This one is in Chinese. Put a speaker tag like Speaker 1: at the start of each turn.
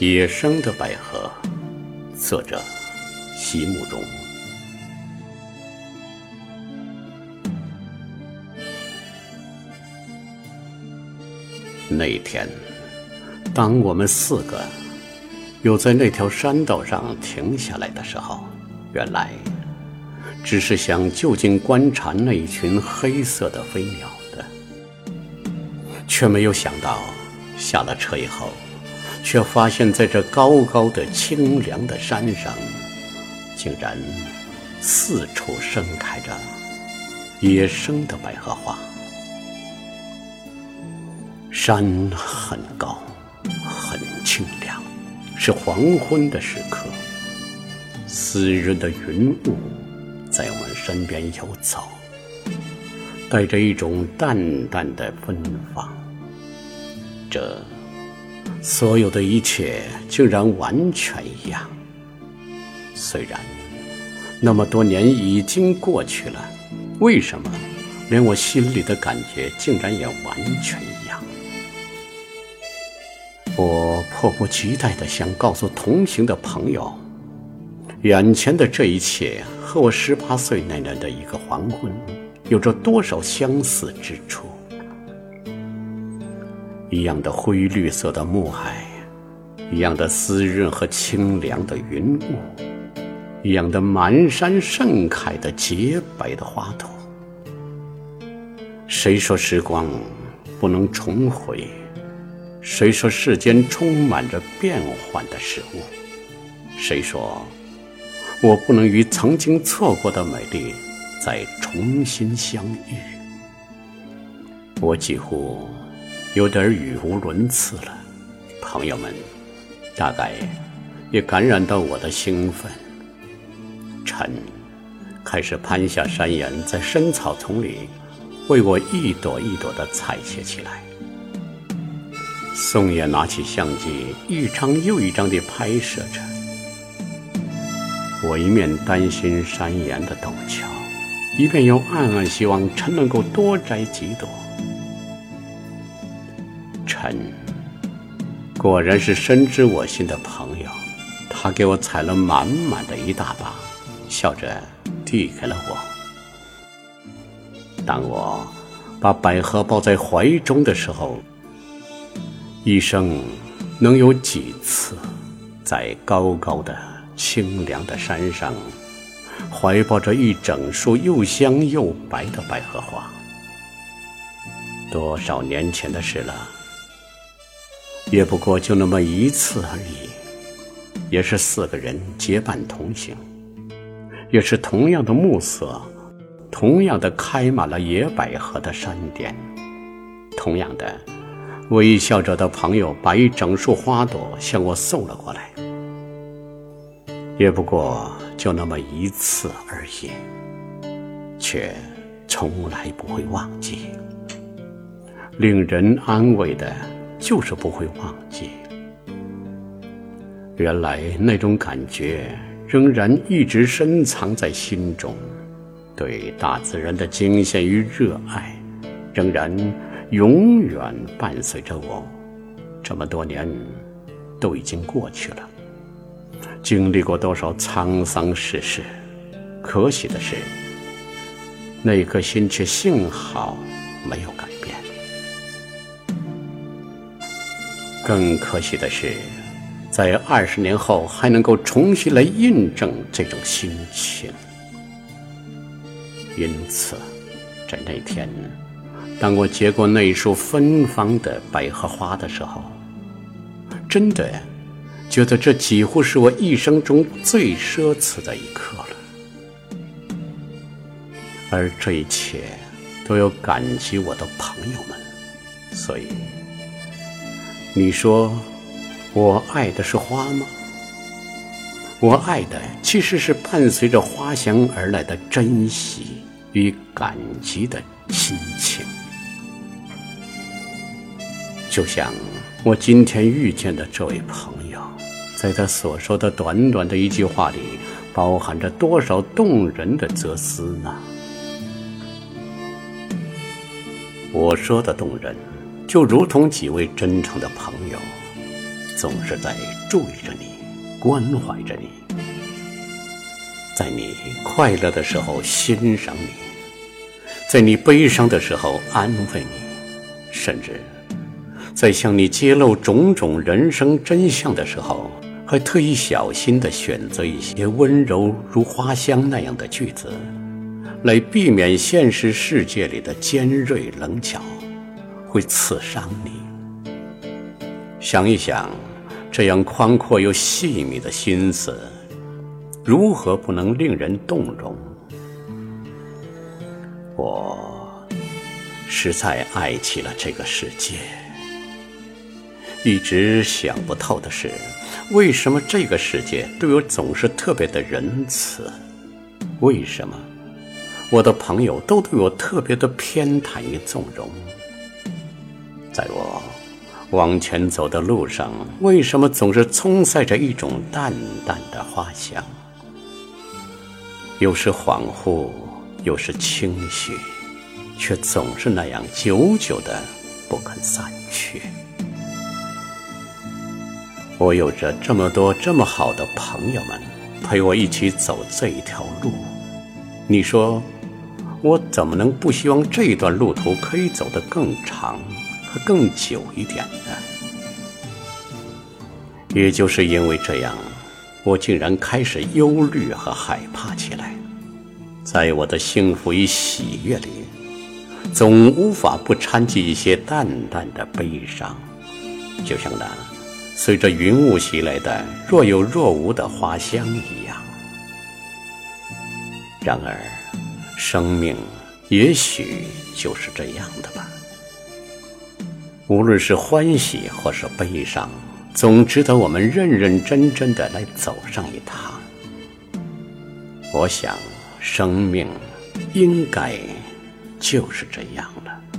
Speaker 1: 野生的百合，作者席慕容。那天，当我们四个又在那条山道上停下来的时候，原来只是想就近观察那一群黑色的飞鸟的，却没有想到下了车以后，却发现在这高高的清凉的山上，竟然四处盛开着野生的百合花。山很高，很清凉，是黄昏的时刻。湿润的云雾在我们身边游走，带着一种淡淡的芬芳。这所有的一切竟然完全一样。虽然那么多年已经过去了，为什么连我心里的感觉竟然也完全一样？我迫不及待地想告诉同行的朋友，眼前的这一切和我十八岁那年的一个黄昏，有着多少相似之处？一样的灰绿色的暮海，一样的湿润和清凉的云雾，一样的满山盛开的洁白的花朵。谁说时光不能重回？谁说世间充满着变幻的事物？谁说我不能与曾经错过的美丽再重新相遇？我几乎有点语无伦次了。朋友们，大概也感染到我的兴奋。臣开始攀下山岩，在深草丛里为我一朵一朵的采撷起来。宋野拿起相机，一张又一张地拍摄着。我一面担心山岩的陡峭，一边又暗暗希望陈能够多摘几朵。陈果然是深知我心的朋友，他给我采了满满的一大把，笑着递给了我。当我把百合抱在怀中的时候。一生能有几次，在高高的清凉的山上，怀抱着一整束又香又白的百合花？多少年前的事了，也不过就那么一次而已。也是四个人结伴同行，也是同样的暮色，同样的开满了野百合的山巅，同样的。微笑着的朋友把一整束花朵向我送了过来，也不过就那么一次而已，却从来不会忘记。令人安慰的就是不会忘记。原来那种感觉仍然一直深藏在心中，对大自然的惊羡与热爱，仍然。永远伴随着我，这么多年都已经过去了。经历过多少沧桑世事，可喜的是，那颗心却幸好没有改更可喜的是，在二十年后还能够重新来印证这种心情。因此，在那天。当我接过那束芬芳的百合花的时候，真的觉得这几乎是我一生中最奢侈的一刻了。而这一切都要感激我的朋友们，所以你说我爱的是花吗？我爱的其实是伴随着花香而来的珍惜与感激的心情。就像我今天遇见的这位朋友，在他所说的短短的一句话里，包含着多少动人的哲思呢？我说的动人，就如同几位真诚的朋友，总是在注意着你，关怀着你，在你快乐的时候欣赏你，在你悲伤的时候安慰你，甚至在向你揭露种种人生真相的时候，还特意小心地选择一些温柔如花香那样的句子，来避免现实世界里的尖锐棱角。会刺伤你。想一想，这样宽阔又细密的心思，如何不能令人动容？我实在爱起了这个世界。一直想不透的是，为什么这个世界对我总是特别的仁慈？为什么我的朋友都对我特别的偏袒与纵容？在我往前走的路上，为什么总是充塞着一种淡淡的花香？有时恍惚，有时清晰，却总是那样久久的不肯散去。我有着这么多这么好的朋友们，陪我一起走这一条路。你说，我怎么能不希望这段路途可以走得更长和更久一点呢？也就是因为这样，我竟然开始忧虑和害怕起来。在我的幸福与喜悦里，总无法不掺进一些淡淡的悲伤，就像那。随着云雾袭来的若有若无的花香一样。然而，生命也许就是这样的吧。无论是欢喜或是悲伤，总值得我们认认真真的来走上一趟。我想，生命应该就是这样了。